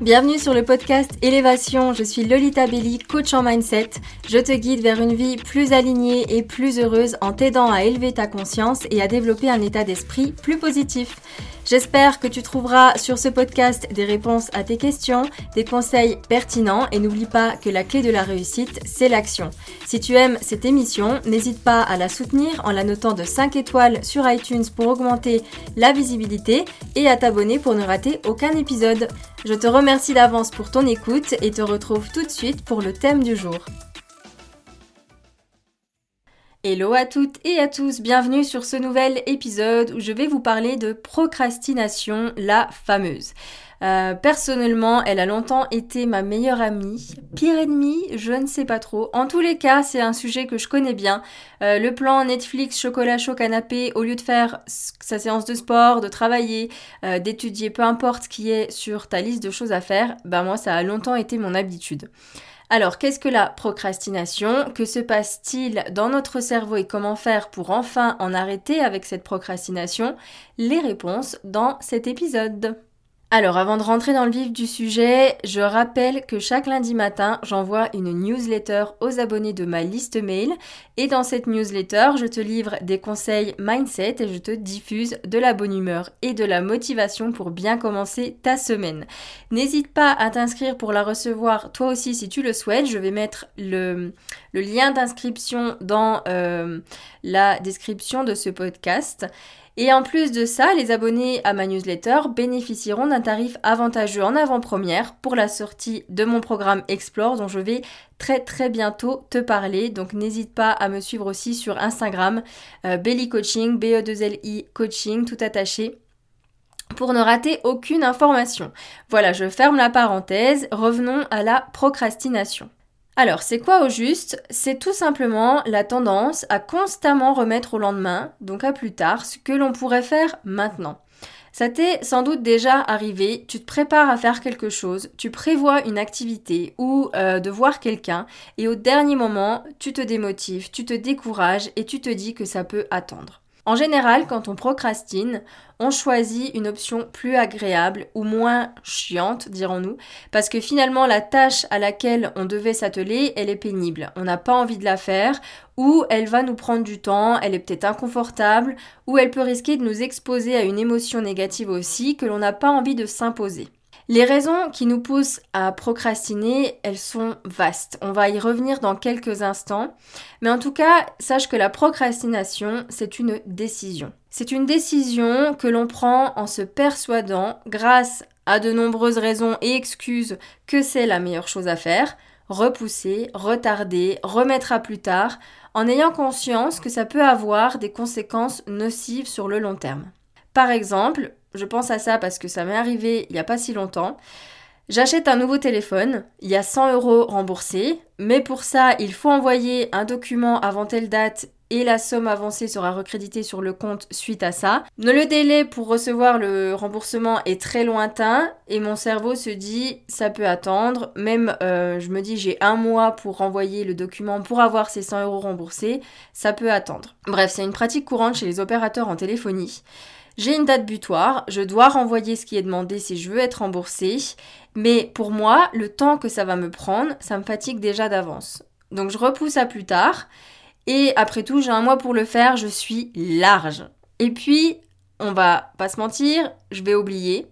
Bienvenue sur le podcast Élévation, je suis Lolita Belli, coach en mindset. Je te guide vers une vie plus alignée et plus heureuse en t'aidant à élever ta conscience et à développer un état d'esprit plus positif. J'espère que tu trouveras sur ce podcast des réponses à tes questions, des conseils pertinents et n'oublie pas que la clé de la réussite, c'est l'action. Si tu aimes cette émission, n'hésite pas à la soutenir en la notant de 5 étoiles sur iTunes pour augmenter la visibilité et à t'abonner pour ne rater aucun épisode. Je te remercie d'avance pour ton écoute et te retrouve tout de suite pour le thème du jour. Hello à toutes et à tous, bienvenue sur ce nouvel épisode où je vais vous parler de procrastination, la fameuse. Euh, personnellement, elle a longtemps été ma meilleure amie. Pire ennemie, je ne sais pas trop. En tous les cas, c'est un sujet que je connais bien. Euh, le plan Netflix, chocolat chaud, canapé, au lieu de faire sa séance de sport, de travailler, euh, d'étudier, peu importe qui est sur ta liste de choses à faire, ben moi, ça a longtemps été mon habitude. Alors, qu'est-ce que la procrastination? Que se passe-t-il dans notre cerveau et comment faire pour enfin en arrêter avec cette procrastination? Les réponses dans cet épisode. Alors avant de rentrer dans le vif du sujet, je rappelle que chaque lundi matin, j'envoie une newsletter aux abonnés de ma liste mail et dans cette newsletter, je te livre des conseils mindset et je te diffuse de la bonne humeur et de la motivation pour bien commencer ta semaine. N'hésite pas à t'inscrire pour la recevoir toi aussi si tu le souhaites. Je vais mettre le, lien d'inscription dans euh, la description de ce podcast. Et en plus de ça, les abonnés à ma newsletter bénéficieront d'un tarif avantageux en avant-première pour la sortie de mon programme Explore dont je vais très très bientôt te parler. Donc n'hésite pas à me suivre aussi sur Instagram, euh, Belly Coaching, B-E-2-L-I Coaching, tout attaché pour ne rater aucune information. Voilà, je ferme la parenthèse, revenons à la procrastination. Alors, c'est quoi au juste? C'est tout simplement la tendance à constamment remettre au lendemain, donc à plus tard, ce que l'on pourrait faire maintenant. Ça t'est sans doute déjà arrivé, tu te prépares à faire quelque chose, tu prévois une activité ou euh, de voir quelqu'un et au dernier moment, tu te démotives, tu te décourages et tu te dis que ça peut attendre. En général, quand on procrastine, on choisit une option plus agréable ou moins chiante, dirons-nous, parce que finalement la tâche à laquelle on devait s'atteler, elle est pénible. On n'a pas envie de la faire, ou elle va nous prendre du temps, elle est peut-être inconfortable, ou elle peut risquer de nous exposer à une émotion négative aussi que l'on n'a pas envie de s'imposer. Les raisons qui nous poussent à procrastiner, elles sont vastes. On va y revenir dans quelques instants. Mais en tout cas, sache que la procrastination, c'est une décision. C'est une décision que l'on prend en se persuadant, grâce à de nombreuses raisons et excuses, que c'est la meilleure chose à faire. Repousser, retarder, remettre à plus tard, en ayant conscience que ça peut avoir des conséquences nocives sur le long terme. Par exemple, je pense à ça parce que ça m'est arrivé il n'y a pas si longtemps. J'achète un nouveau téléphone, il y a 100 euros remboursés, mais pour ça, il faut envoyer un document avant telle date et la somme avancée sera recréditée sur le compte suite à ça. Le délai pour recevoir le remboursement est très lointain et mon cerveau se dit ça peut attendre. Même euh, je me dis j'ai un mois pour renvoyer le document pour avoir ces 100 euros remboursés, ça peut attendre. Bref, c'est une pratique courante chez les opérateurs en téléphonie. J'ai une date butoir, je dois renvoyer ce qui est demandé si je veux être remboursé, mais pour moi, le temps que ça va me prendre, ça me fatigue déjà d'avance. Donc je repousse à plus tard, et après tout, j'ai un mois pour le faire, je suis large. Et puis, on va pas se mentir, je vais oublier,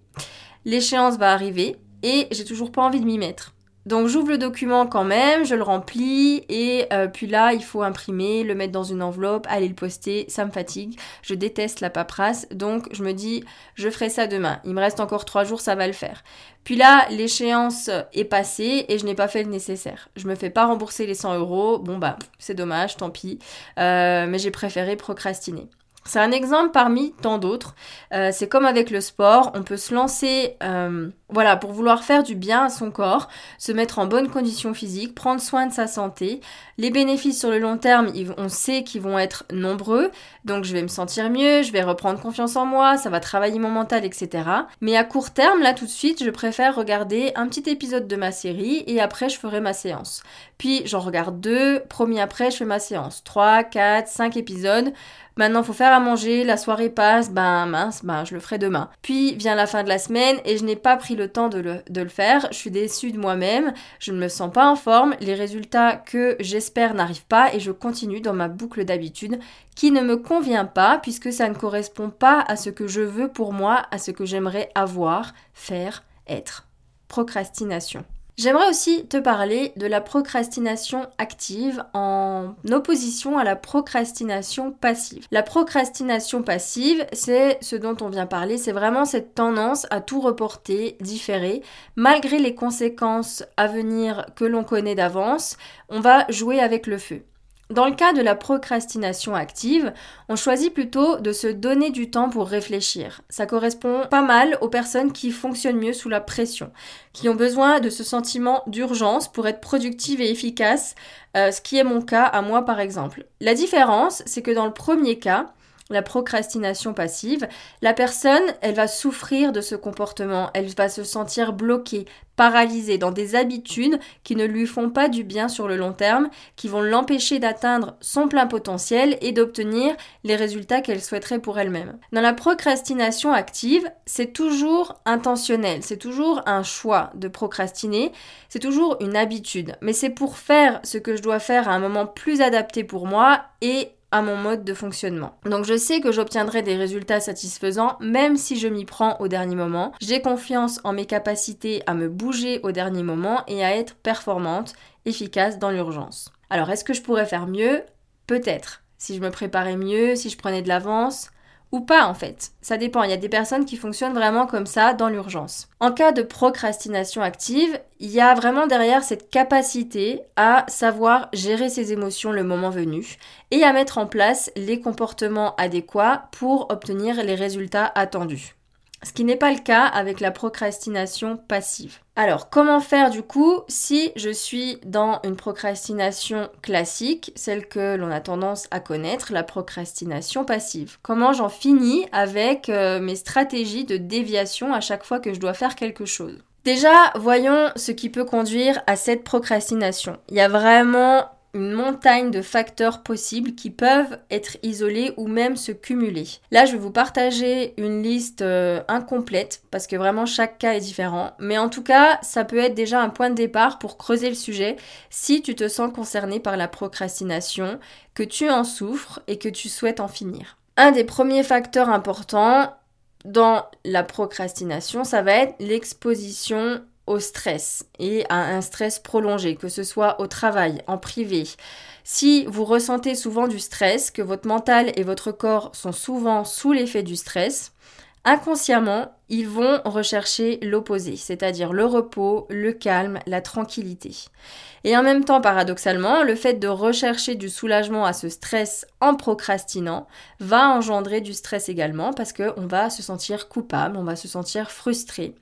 l'échéance va arriver, et j'ai toujours pas envie de m'y mettre. Donc j'ouvre le document quand même, je le remplis et euh, puis là il faut imprimer, le mettre dans une enveloppe, aller le poster, ça me fatigue, je déteste la paperasse donc je me dis je ferai ça demain, il me reste encore trois jours, ça va le faire. Puis là l'échéance est passée et je n'ai pas fait le nécessaire. Je me fais pas rembourser les 100 euros, bon bah c'est dommage, tant pis, euh, mais j'ai préféré procrastiner. C'est un exemple parmi tant d'autres. Euh, c'est comme avec le sport, on peut se lancer, euh, voilà, pour vouloir faire du bien à son corps, se mettre en bonne condition physique, prendre soin de sa santé. Les bénéfices sur le long terme, on sait qu'ils vont être nombreux, donc je vais me sentir mieux, je vais reprendre confiance en moi, ça va travailler mon mental, etc. Mais à court terme, là tout de suite, je préfère regarder un petit épisode de ma série et après je ferai ma séance. puis j'en regarde deux, promis après, je fais ma séance. 3, 4, 5 épisodes. Maintenant, faut faire à manger, la soirée passe, ben mince, ben je le ferai demain. Puis vient la fin de la semaine et je n'ai pas pris le temps de le, de le faire. Je suis déçue de moi-même, je ne me sens pas en forme, les résultats que j'espère n'arrivent pas et je continue dans ma boucle d'habitude qui ne me convient pas puisque ça ne correspond pas à ce que je veux pour moi, à ce que j'aimerais avoir, faire, être. Procrastination. J'aimerais aussi te parler de la procrastination active en opposition à la procrastination passive. La procrastination passive, c'est ce dont on vient parler, c'est vraiment cette tendance à tout reporter, différer, malgré les conséquences à venir que l'on connaît d'avance, on va jouer avec le feu. Dans le cas de la procrastination active, on choisit plutôt de se donner du temps pour réfléchir. Ça correspond pas mal aux personnes qui fonctionnent mieux sous la pression, qui ont besoin de ce sentiment d'urgence pour être productive et efficace, euh, ce qui est mon cas à moi par exemple. La différence, c'est que dans le premier cas, la procrastination passive, la personne, elle va souffrir de ce comportement, elle va se sentir bloquée, paralysée dans des habitudes qui ne lui font pas du bien sur le long terme, qui vont l'empêcher d'atteindre son plein potentiel et d'obtenir les résultats qu'elle souhaiterait pour elle-même. Dans la procrastination active, c'est toujours intentionnel, c'est toujours un choix de procrastiner, c'est toujours une habitude, mais c'est pour faire ce que je dois faire à un moment plus adapté pour moi et à mon mode de fonctionnement. Donc je sais que j'obtiendrai des résultats satisfaisants même si je m'y prends au dernier moment. J'ai confiance en mes capacités à me bouger au dernier moment et à être performante, efficace dans l'urgence. Alors est-ce que je pourrais faire mieux? Peut-être. Si je me préparais mieux, si je prenais de l'avance, ou pas en fait. Ça dépend, il y a des personnes qui fonctionnent vraiment comme ça dans l'urgence. En cas de procrastination active, il y a vraiment derrière cette capacité à savoir gérer ses émotions le moment venu et à mettre en place les comportements adéquats pour obtenir les résultats attendus ce qui n'est pas le cas avec la procrastination passive. Alors, comment faire du coup si je suis dans une procrastination classique, celle que l'on a tendance à connaître, la procrastination passive? Comment j'en finis avec euh, mes stratégies de déviation à chaque fois que je dois faire quelque chose? Déjà, voyons ce qui peut conduire à cette procrastination. Il y a vraiment montagne de facteurs possibles qui peuvent être isolés ou même se cumuler. Là, je vais vous partager une liste euh, incomplète parce que vraiment chaque cas est différent. Mais en tout cas, ça peut être déjà un point de départ pour creuser le sujet si tu te sens concerné par la procrastination, que tu en souffres et que tu souhaites en finir. Un des premiers facteurs importants dans la procrastination, ça va être l'exposition stress et à un stress prolongé, que ce soit au travail, en privé. Si vous ressentez souvent du stress, que votre mental et votre corps sont souvent sous l'effet du stress, inconsciemment, ils vont rechercher l'opposé, c'est-à-dire le repos, le calme, la tranquillité. Et en même temps, paradoxalement, le fait de rechercher du soulagement à ce stress en procrastinant va engendrer du stress également parce qu'on va se sentir coupable, on va se sentir frustré.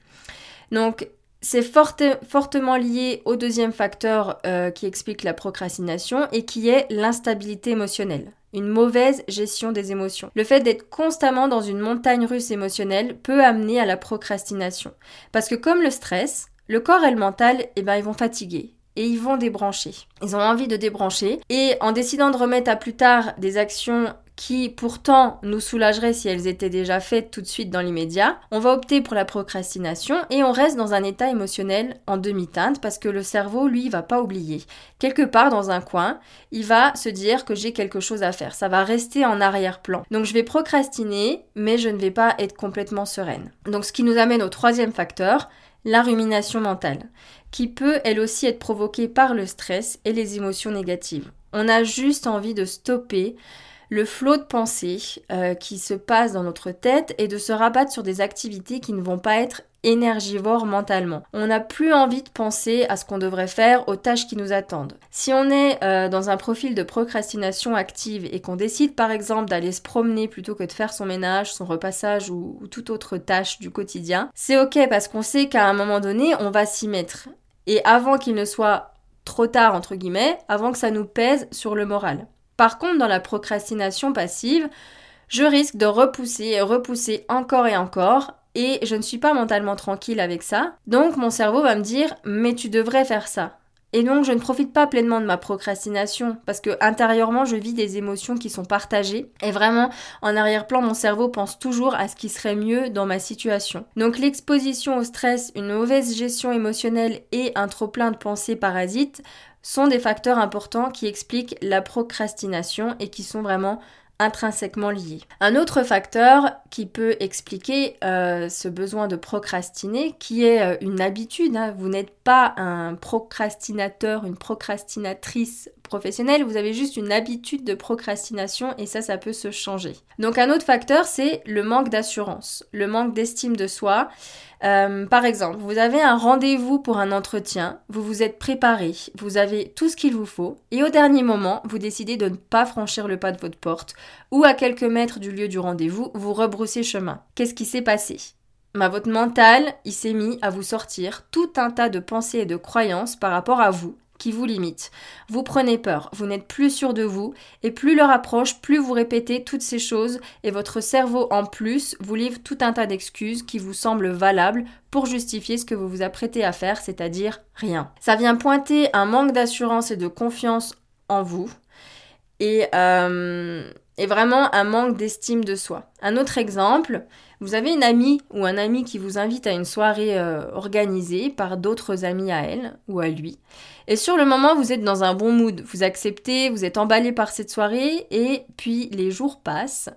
Donc c'est fortement lié au deuxième facteur euh, qui explique la procrastination et qui est l'instabilité émotionnelle, une mauvaise gestion des émotions. Le fait d'être constamment dans une montagne russe émotionnelle peut amener à la procrastination. Parce que comme le stress, le corps et le mental, eh ben, ils vont fatiguer et ils vont débrancher. Ils ont envie de débrancher et en décidant de remettre à plus tard des actions qui pourtant nous soulagerait si elles étaient déjà faites tout de suite dans l'immédiat, on va opter pour la procrastination et on reste dans un état émotionnel en demi-teinte parce que le cerveau, lui, va pas oublier. Quelque part dans un coin, il va se dire que j'ai quelque chose à faire. Ça va rester en arrière-plan. Donc je vais procrastiner, mais je ne vais pas être complètement sereine. Donc ce qui nous amène au troisième facteur, la rumination mentale, qui peut elle aussi être provoquée par le stress et les émotions négatives. On a juste envie de stopper le flot de pensée euh, qui se passe dans notre tête et de se rabattre sur des activités qui ne vont pas être énergivores mentalement. On n'a plus envie de penser à ce qu'on devrait faire, aux tâches qui nous attendent. Si on est euh, dans un profil de procrastination active et qu'on décide par exemple d'aller se promener plutôt que de faire son ménage, son repassage ou, ou toute autre tâche du quotidien, c'est ok parce qu'on sait qu'à un moment donné on va s'y mettre. Et avant qu'il ne soit trop tard entre guillemets, avant que ça nous pèse sur le moral. Par contre, dans la procrastination passive, je risque de repousser et repousser encore et encore et je ne suis pas mentalement tranquille avec ça. Donc mon cerveau va me dire mais tu devrais faire ça. Et donc je ne profite pas pleinement de ma procrastination parce que intérieurement je vis des émotions qui sont partagées et vraiment en arrière-plan mon cerveau pense toujours à ce qui serait mieux dans ma situation. Donc l'exposition au stress, une mauvaise gestion émotionnelle et un trop plein de pensées parasites sont des facteurs importants qui expliquent la procrastination et qui sont vraiment intrinsèquement liés. Un autre facteur qui peut expliquer euh, ce besoin de procrastiner, qui est euh, une habitude, hein. vous n'êtes pas un procrastinateur, une procrastinatrice professionnelle, vous avez juste une habitude de procrastination et ça, ça peut se changer. Donc un autre facteur, c'est le manque d'assurance, le manque d'estime de soi. Euh, par exemple, vous avez un rendez-vous pour un entretien, vous vous êtes préparé, vous avez tout ce qu'il vous faut, et au dernier moment, vous décidez de ne pas franchir le pas de votre porte, ou à quelques mètres du lieu du rendez-vous, vous rebroussez chemin. Qu'est-ce qui s'est passé? Bah, votre mental, il s'est mis à vous sortir tout un tas de pensées et de croyances par rapport à vous, qui vous limite. Vous prenez peur, vous n'êtes plus sûr de vous, et plus l'heure approche, plus vous répétez toutes ces choses, et votre cerveau en plus vous livre tout un tas d'excuses qui vous semblent valables pour justifier ce que vous vous apprêtez à faire, c'est-à-dire rien. Ça vient pointer un manque d'assurance et de confiance en vous, et, euh, et vraiment un manque d'estime de soi. Un autre exemple, vous avez une amie ou un ami qui vous invite à une soirée euh, organisée par d'autres amis à elle ou à lui. Et sur le moment, vous êtes dans un bon mood, vous acceptez, vous êtes emballé par cette soirée et puis les jours passent.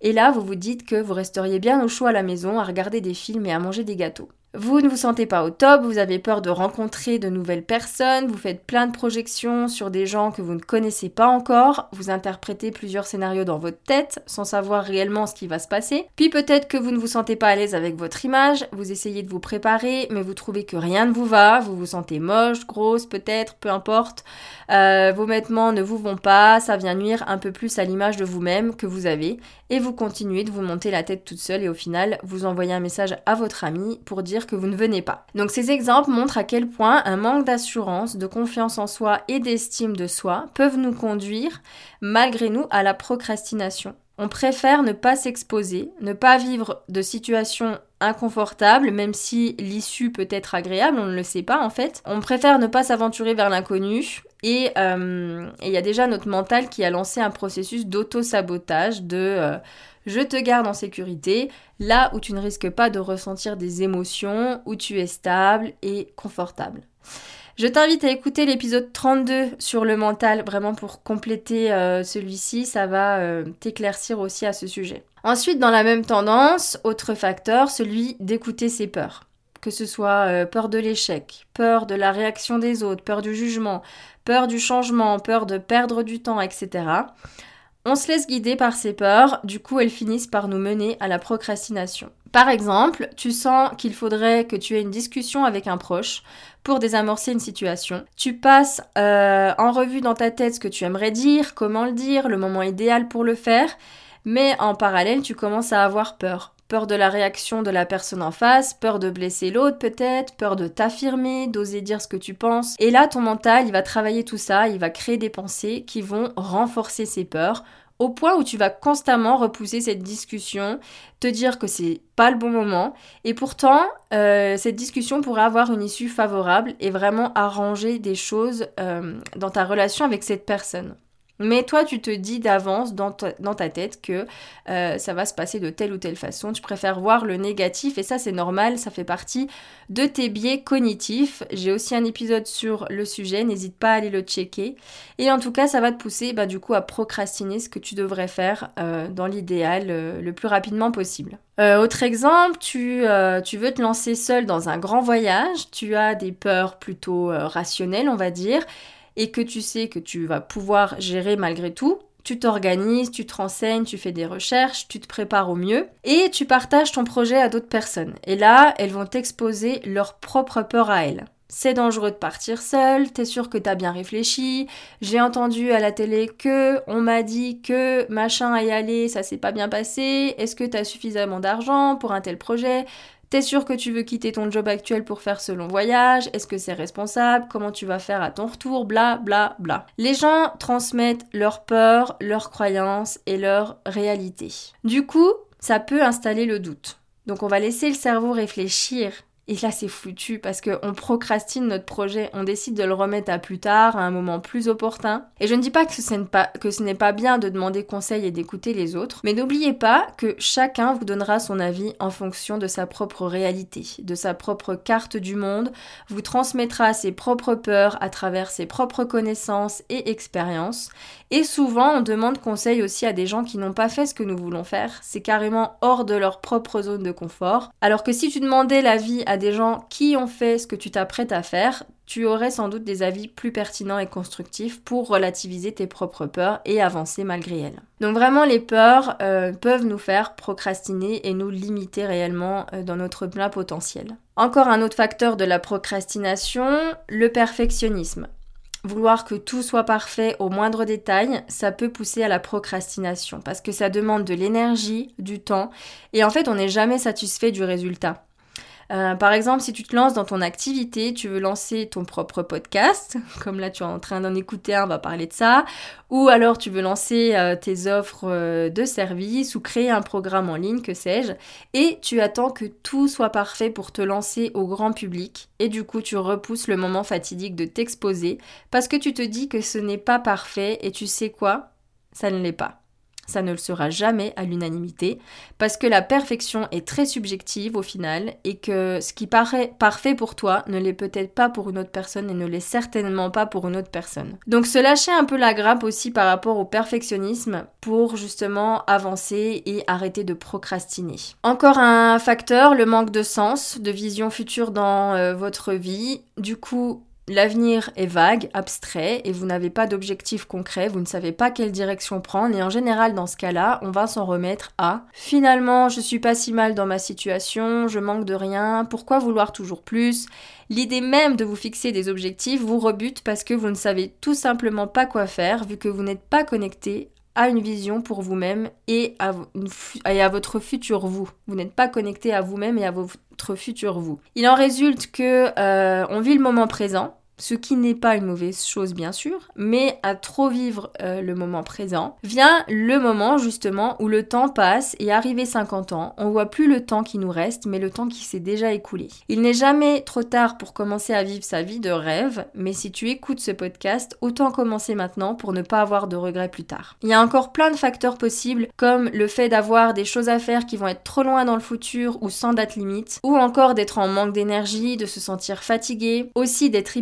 Et là, vous vous dites que vous resteriez bien au chaud à la maison à regarder des films et à manger des gâteaux. Vous ne vous sentez pas au top, vous avez peur de rencontrer de nouvelles personnes, vous faites plein de projections sur des gens que vous ne connaissez pas encore, vous interprétez plusieurs scénarios dans votre tête sans savoir réellement ce qui va se passer. Puis peut-être que vous ne vous sentez pas à l'aise avec votre image, vous essayez de vous préparer, mais vous trouvez que rien ne vous va, vous vous sentez moche, grosse peut-être, peu importe. Euh, vos vêtements ne vous vont pas, ça vient nuire un peu plus à l'image de vous-même que vous avez, et vous continuez de vous monter la tête toute seule et au final vous envoyez un message à votre ami pour dire que vous ne venez pas. Donc ces exemples montrent à quel point un manque d'assurance, de confiance en soi et d'estime de soi peuvent nous conduire, malgré nous, à la procrastination. On préfère ne pas s'exposer, ne pas vivre de situations inconfortables, même si l'issue peut être agréable, on ne le sait pas en fait. On préfère ne pas s'aventurer vers l'inconnu euh, et il y a déjà notre mental qui a lancé un processus d'auto-sabotage de euh, je te garde en sécurité, là où tu ne risques pas de ressentir des émotions, où tu es stable et confortable. Je t'invite à écouter l'épisode 32 sur le mental, vraiment pour compléter euh, celui-ci, ça va euh, t'éclaircir aussi à ce sujet. Ensuite, dans la même tendance, autre facteur, celui d'écouter ses peurs. Que ce soit euh, peur de l'échec, peur de la réaction des autres, peur du jugement, peur du changement, peur de perdre du temps, etc. On se laisse guider par ces peurs, du coup elles finissent par nous mener à la procrastination. Par exemple, tu sens qu'il faudrait que tu aies une discussion avec un proche pour désamorcer une situation. Tu passes euh, en revue dans ta tête ce que tu aimerais dire, comment le dire, le moment idéal pour le faire, mais en parallèle tu commences à avoir peur. Peur de la réaction de la personne en face, peur de blesser l'autre peut-être, peur de t'affirmer, d'oser dire ce que tu penses. Et là, ton mental, il va travailler tout ça, il va créer des pensées qui vont renforcer ces peurs au point où tu vas constamment repousser cette discussion, te dire que c'est pas le bon moment, et pourtant euh, cette discussion pourrait avoir une issue favorable et vraiment arranger des choses euh, dans ta relation avec cette personne. Mais toi, tu te dis d'avance dans, ta tête que euh, ça va se passer de telle ou telle façon. Tu préfères voir le négatif et ça, c'est normal, ça fait partie de tes biais cognitifs. J'ai aussi un épisode sur le sujet, n'hésite pas à aller le checker. Et en tout cas, ça va te pousser bah, du coup à procrastiner ce que tu devrais faire euh, dans l'idéal euh, le plus rapidement possible. autre exemple, tu, tu, veux te lancer seul dans un grand voyage, tu as des peurs plutôt rationnelles, on va dire et que tu sais que tu vas pouvoir gérer malgré tout, tu t'organises, tu te renseignes, tu fais des recherches, tu te prépares au mieux et tu partages ton projet à d'autres personnes. Et là, elles vont t'exposer leur propre peur à elles. C'est dangereux de partir seul, t'es sûr que t'as bien réfléchi, j'ai entendu à la télé que, on m'a dit que, machin à y aller, ça s'est pas bien passé, est-ce que t'as suffisamment d'argent pour un tel projet? T'es sûr que tu veux quitter ton job actuel pour faire ce long voyage? Est-ce que c'est responsable? Comment tu vas faire à ton retour? Bla bla bla. Les gens transmettent leurs peurs, leurs croyances et leur réalité. Du coup, ça peut installer le doute. Donc on va laisser le cerveau réfléchir Et là, c'est foutu parce qu'on procrastine notre projet, on décide de le remettre à plus tard, à un moment plus opportun. Et je ne dis pas que ce n'est pas, bien de demander conseil et d'écouter les autres, mais n'oubliez pas que chacun vous donnera son avis en fonction de sa propre réalité, de sa propre carte du monde, vous transmettra ses propres peurs à travers ses propres connaissances et expériences. Et souvent, on demande conseil aussi à des gens qui n'ont pas fait ce que nous voulons faire. C'est carrément hors de leur propre zone de confort. Alors que si tu demandais l'avis à des gens qui ont fait ce que tu t'apprêtes à faire, tu aurais sans doute des avis plus pertinents et constructifs pour relativiser tes propres peurs et avancer malgré elles. Donc vraiment, les peurs euh, peuvent nous faire procrastiner et nous limiter réellement euh, dans notre plein potentiel. Encore un autre facteur de la procrastination, le perfectionnisme. Vouloir que tout soit parfait au moindre détail, ça peut pousser à la procrastination parce que ça demande de l'énergie, du temps et en fait on n'est jamais satisfait du résultat. Euh, par exemple, si tu te lances dans ton activité, tu veux lancer ton propre podcast, comme là tu es en train d'en écouter un, on va parler de ça, ou alors tu veux lancer euh, tes offres euh, de service ou créer un programme en ligne, que sais-je, et tu attends que tout soit parfait pour te lancer au grand public, et du coup tu repousses le moment fatidique de t'exposer parce que tu te dis que ce n'est pas parfait et tu sais quoi? Ça ne l'est pas. Ça ne le sera jamais à l'unanimité, parce que la perfection est très subjective au final, et que ce qui paraît parfait pour toi ne l'est peut-être pas pour une autre personne et ne l'est certainement pas pour une autre personne. Donc se lâcher un peu la grappe aussi par rapport au perfectionnisme pour justement avancer et arrêter de procrastiner. Encore un facteur, le manque de sens, de vision future dans euh, votre vie. Du coup, L'avenir est vague, abstrait, et vous n'avez pas d'objectif concret, vous ne savez pas quelle direction prendre, et en général dans ce cas-là, on va s'en remettre à finalement je suis pas si mal dans ma situation, je manque de rien, pourquoi vouloir toujours plus? L'idée même de vous fixer des objectifs vous rebute parce que vous ne savez tout simplement pas quoi faire vu que vous n'êtes pas connecté à une vision pour vous-même et, à votre futur vous. Vous n'êtes pas connecté à vous-même et à votre futur vous. Il en résulte que euh, on vit le moment présent, ce qui n'est pas une mauvaise chose bien sûr, mais à trop vivre euh, le moment présent, vient le moment justement où le temps passe et arrivé 50 ans, on voit plus le temps qui nous reste, mais le temps qui s'est déjà écoulé. Il n'est jamais trop tard pour commencer à vivre sa vie de rêve, mais si tu écoutes ce podcast, autant commencer maintenant pour ne pas avoir de regrets plus tard. Il y a encore plein de facteurs possibles, comme le fait d'avoir des choses à faire qui vont être trop loin dans le futur ou sans date limite, ou encore d'être en manque d'énergie, de se sentir fatigué, aussi d'être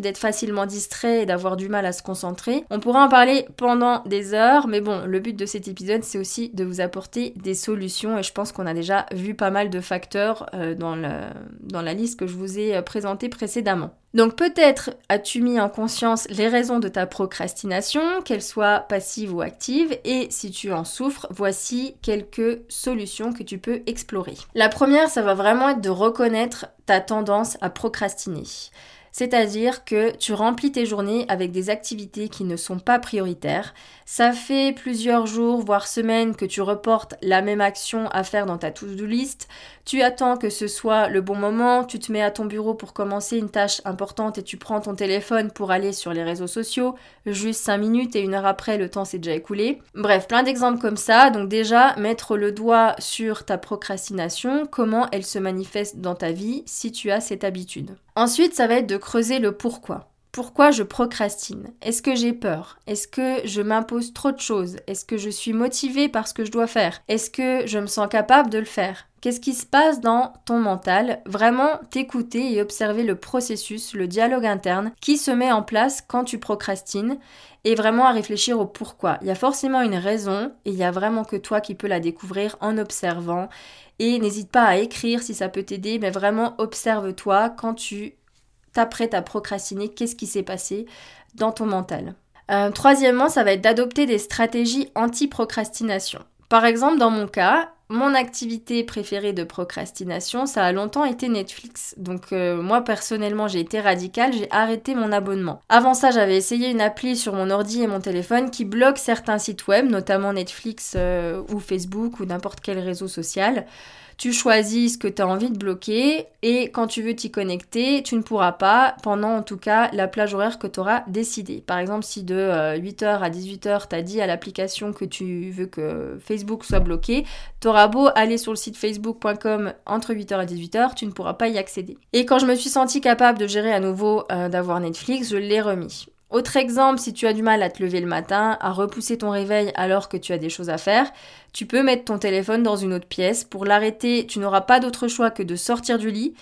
d'être facilement distrait et d'avoir du mal à se concentrer. On pourra en parler pendant des heures, mais bon, le but de cet épisode, c'est aussi de vous apporter des solutions et je pense qu'on a déjà vu pas mal de facteurs euh, dans, dans la liste que je vous ai euh, présentée précédemment. Donc peut-être as-tu mis en conscience les raisons de ta procrastination, qu'elles soient passives ou actives, et si tu en souffres, voici quelques solutions que tu peux explorer. La première, ça va vraiment être de reconnaître ta tendance à procrastiner. C'est-à-dire que tu remplis tes journées avec des activités qui ne sont pas prioritaires. Ça fait plusieurs jours, voire semaines que tu reportes la même action à faire dans ta to-do list. Tu attends que ce soit le bon moment, tu te mets à ton bureau pour commencer une tâche importante et tu prends ton téléphone pour aller sur les réseaux sociaux. Juste 5 minutes et une heure après, le temps s'est déjà écoulé. Bref, plein d'exemples comme ça. Donc déjà, mettre le doigt sur ta procrastination, comment elle se manifeste dans ta vie si tu as cette habitude. Ensuite, ça va être de creuser le pourquoi. Pourquoi je procrastine? Est-ce que j'ai peur? Est-ce que je m'impose trop de choses? Est-ce que je suis motivée par ce que je dois faire? Est-ce que je me sens capable de le faire? Qu'est-ce qui se passe dans ton mental? Vraiment t'écouter et observer le processus, le dialogue interne qui se met en place quand tu procrastines et vraiment à réfléchir au pourquoi. Il y a forcément une raison et il y a vraiment que toi qui peux la découvrir en observant. Et n'hésite pas à écrire si ça peut t'aider, mais vraiment observe-toi quand tu t'apprêtes à procrastiner, qu'est-ce qui s'est passé dans ton mental. Euh, troisièmement, ça va être d'adopter des stratégies anti-procrastination. Par exemple, dans mon cas, mon activité préférée de procrastination, ça a longtemps été Netflix. Donc euh, moi personnellement, j'ai été radicale, j'ai arrêté mon abonnement. Avant ça, j'avais essayé une appli sur mon ordi et mon téléphone qui bloque certains sites web, notamment Netflix euh, ou Facebook ou n'importe quel réseau social. Tu choisis ce que tu as envie de bloquer et quand tu veux t'y connecter, tu ne pourras pas pendant en tout cas la plage horaire que tu auras décidé. Par exemple, si de 8h euh, à 18h, tu as dit à l'application que tu veux que Facebook soit bloqué, tu auras beau aller sur le site facebook.com entre 8h et 18h, tu ne pourras pas y accéder. Et quand je me suis sentie capable de gérer à nouveau euh, d'avoir Netflix, je l'ai remis. Autre exemple, si tu as du mal à te lever le matin, à repousser ton réveil alors que tu as des choses à faire, tu peux mettre ton téléphone dans une autre pièce. Pour l'arrêter, tu n'auras pas d'autre choix que de sortir du lit.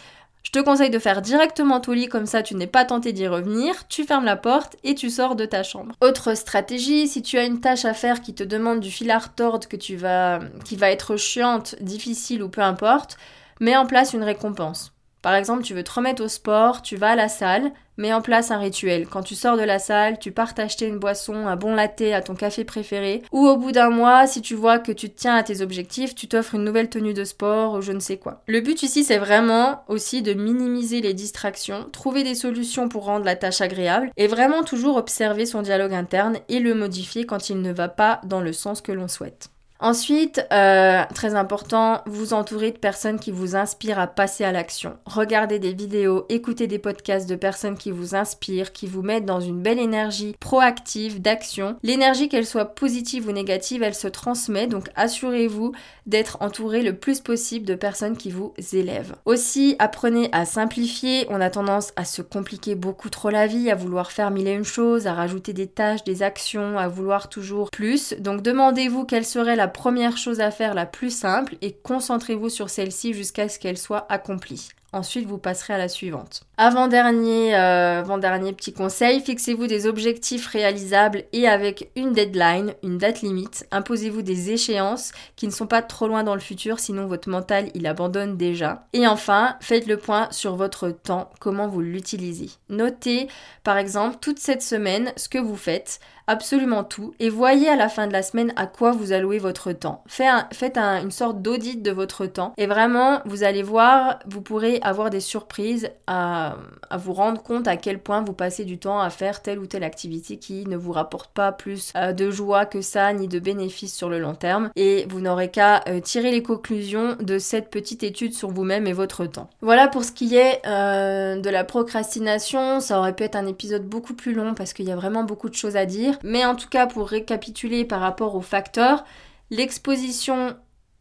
Je te conseille de faire directement ton lit, comme ça tu n'es pas tenté d'y revenir, tu fermes la porte et tu sors de ta chambre. Autre stratégie, si tu as une tâche à faire qui te demande du fil à retordre, que tu vas, qui va être chiante, difficile ou peu importe, mets en place une récompense. Par exemple, tu veux te remettre au sport, tu vas à la salle, mets en place un rituel. Quand tu sors de la salle, tu pars t'acheter une boisson, un bon latte à ton café préféré. Ou au bout d'un mois, si tu vois que tu te tiens à tes objectifs, tu t'offres une nouvelle tenue de sport ou je ne sais quoi. Le but ici, c'est vraiment aussi de minimiser les distractions, trouver des solutions pour rendre la tâche agréable et vraiment toujours observer son dialogue interne et le modifier quand il ne va pas dans le sens que l'on souhaite. Ensuite, euh, très important, vous entourez de personnes qui vous inspirent à passer à l'action. Regardez des vidéos, écoutez des podcasts de personnes qui vous inspirent, qui vous mettent dans une belle énergie proactive d'action. L'énergie, qu'elle soit positive ou négative, elle se transmet, donc assurez-vous d'être entouré le plus possible de personnes qui vous élèvent. Aussi, apprenez à simplifier. On a tendance à se compliquer beaucoup trop la vie, à vouloir faire mille et une choses, à rajouter des tâches, des actions, à vouloir toujours plus. Donc demandez-vous quelle serait la première chose à faire la plus simple et concentrez-vous sur celle-ci jusqu'à ce qu'elle soit accomplie. Ensuite, vous passerez à la suivante. Avant-dernier euh, avant -dernier petit conseil, fixez-vous des objectifs réalisables et avec une deadline, une date limite. Imposez-vous des échéances qui ne sont pas trop loin dans le futur, sinon votre mental, il abandonne déjà. Et enfin, faites le point sur votre temps, comment vous l'utilisez. Notez, par exemple, toute cette semaine ce que vous faites absolument tout et voyez à la fin de la semaine à quoi vous allouez votre temps. Faites, une sorte d'audit de votre temps et vraiment vous allez voir, vous pourrez avoir des surprises à, vous rendre compte à quel point vous passez du temps à faire telle ou telle activité qui ne vous rapporte pas plus euh, de joie que ça ni de bénéfices sur le long terme et vous n'aurez qu'à euh, tirer les conclusions de cette petite étude sur vous-même et votre temps. Voilà pour ce qui est euh, de la procrastination, ça aurait pu être un épisode beaucoup plus long parce qu'il y a vraiment beaucoup de choses à dire. Mais en tout cas, pour récapituler par rapport aux facteurs, l'exposition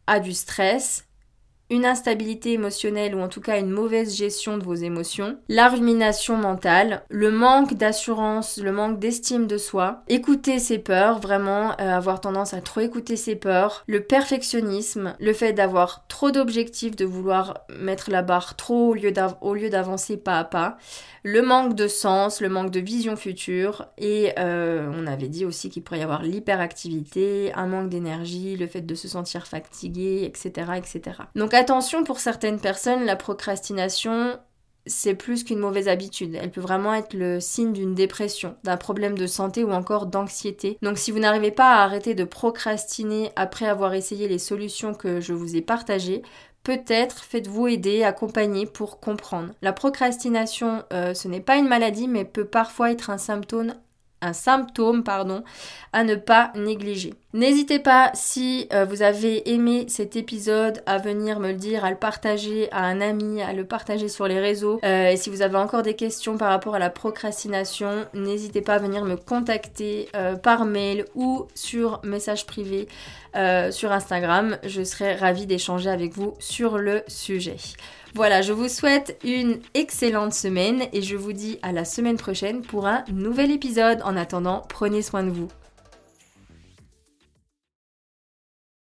à du stress, une instabilité émotionnelle ou en tout cas une mauvaise gestion de vos émotions, la rumination mentale, le manque d'assurance, le manque d'estime de soi, écouter ses peurs, vraiment euh, avoir tendance à trop écouter ses peurs, le perfectionnisme, le fait d'avoir trop d'objectifs, de vouloir mettre la barre trop au lieu d'avancer pas à pas, le manque de sens, le manque de vision future et euh, on avait dit aussi qu'il pourrait y avoir l'hyperactivité, un manque d'énergie, le fait de se sentir fatigué, etc. etc. Donc attention pour certaines personnes, la procrastination c'est plus qu'une mauvaise habitude. Elle peut vraiment être le signe d'une dépression, d'un problème de santé ou encore d'anxiété. Donc si vous n'arrivez pas à arrêter de procrastiner après avoir essayé les solutions que je vous ai partagées, peut-être faites-vous aider, accompagner pour comprendre. La procrastination, euh, ce n'est pas une maladie, mais peut parfois être un symptôme un symptôme pardon, à ne pas négliger. N'hésitez pas si euh, vous avez aimé cet épisode à venir me le dire, à le partager à un ami, à le partager sur les réseaux. Euh, et si vous avez encore des questions par rapport à la procrastination, n'hésitez pas à venir me contacter euh, par mail ou sur message privé sur Instagram. Je serai ravie d'échanger avec vous sur le sujet. Voilà, je vous souhaite une excellente semaine et je vous dis à la semaine prochaine pour un nouvel épisode. En attendant, prenez soin de vous.